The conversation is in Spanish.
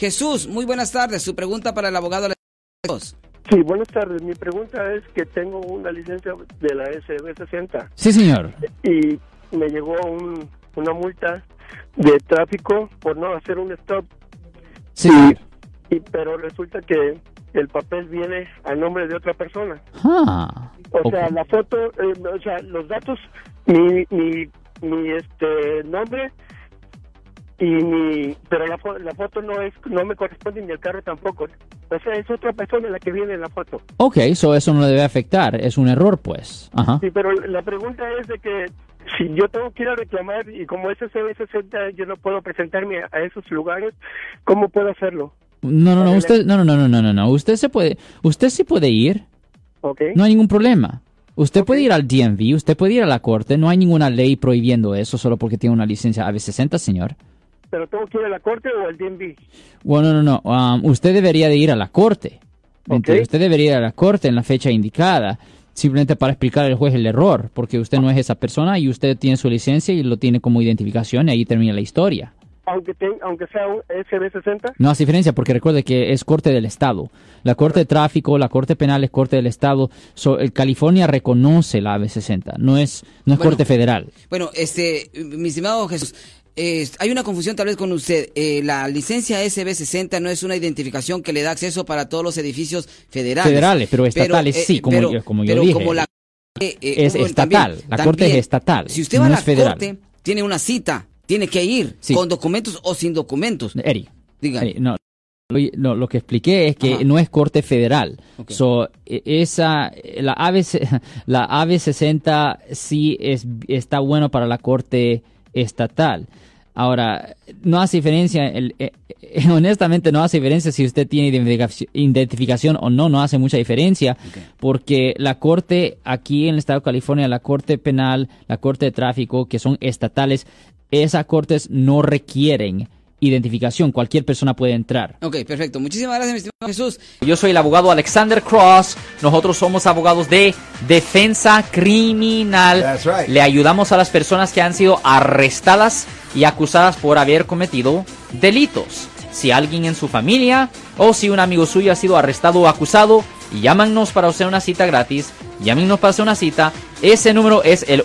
Jesús, muy buenas tardes. Su pregunta para el abogado. Sí, buenas tardes. Mi pregunta es que tengo una licencia de la SB60. Sí, señor. Y me llegó un, una multa de tráfico por no hacer un stop. Sí. Y, pero resulta que el papel viene a nombre de otra persona. Ah, O sea, la foto, eh, o sea, los datos, mi, mi, mi este nombre y pero la, la foto no es, no me corresponde ni el carro tampoco. O sea, es otra persona la que viene en la foto. Ok, so eso no le debe afectar. Es un error, pues. Ajá. Sí, pero la pregunta es de que si yo tengo que ir a reclamar y como es CB60 yo no puedo presentarme a esos lugares, ¿cómo puedo hacerlo? No, no, no, usted, no, no, no, no, no, no. Usted se puede, usted sí puede ir. ¿Ok? No hay ningún problema. Usted puede ir al DMV, usted puede ir a la corte. No hay ninguna ley prohibiendo eso solo porque tiene una licencia AB60, señor. ¿Pero tengo que ir a la corte o al DMV? Bueno, no, no. um, usted debería de ir a la corte. Usted debería ir a la corte en la fecha indicada, simplemente para explicar al juez el error, porque usted no es esa persona y usted tiene su licencia y lo tiene como identificación y ahí termina la historia. Aunque, te- aunque sea un SB60. No hace diferencia porque recuerde que es corte del Estado. La corte de tráfico, la corte penal es corte del Estado. So, el California reconoce la AB60, no es, no es Bueno. corte federal. Bueno, este, mi estimado Jesús, eh, hay una confusión tal vez con usted. Eh, la licencia SB60 no es una identificación que le da acceso para todos los edificios federales. Federales, pero estatales sí, como yo- como yo pero dije. como la eh, eh, Es estatal, la corte es estatal, Si usted va a la federal. corte, tiene una cita, tiene que ir Sí. con documentos o sin documentos. Eri, Diga. Eri, no, lo, que expliqué es que Ajá. no es corte federal. Ok. So, e- esa, la ABC, la AB60 sí es, está bueno para la corte estatal. Ahora, no hace diferencia, el- eh, eh, honestamente no hace diferencia si usted tiene identificaci- identificación o no, no hace mucha diferencia, porque la corte aquí en el estado de California, la corte penal, la corte de tráfico, que son estatales, esas cortes no requieren identificación, cualquier persona puede entrar. Ok, perfecto. Muchísimas gracias, mi estimado Jesús. Yo soy el abogado Alexander Cross. Nosotros somos abogados de defensa criminal. That's right. Le ayudamos a las personas que han sido arrestadas y acusadas por haber cometido delitos. Si alguien en su familia o si un amigo suyo ha sido arrestado o acusado, llámanos para hacer una cita gratis. Llámenos para hacer una cita. Ese número es el